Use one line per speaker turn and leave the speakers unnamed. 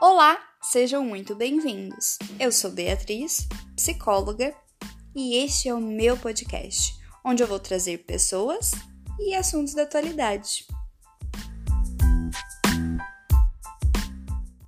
Olá, sejam muito bem-vindos. Eu sou Beatriz, psicóloga, e este é o meu podcast, onde eu vou trazer pessoas e assuntos da atualidade.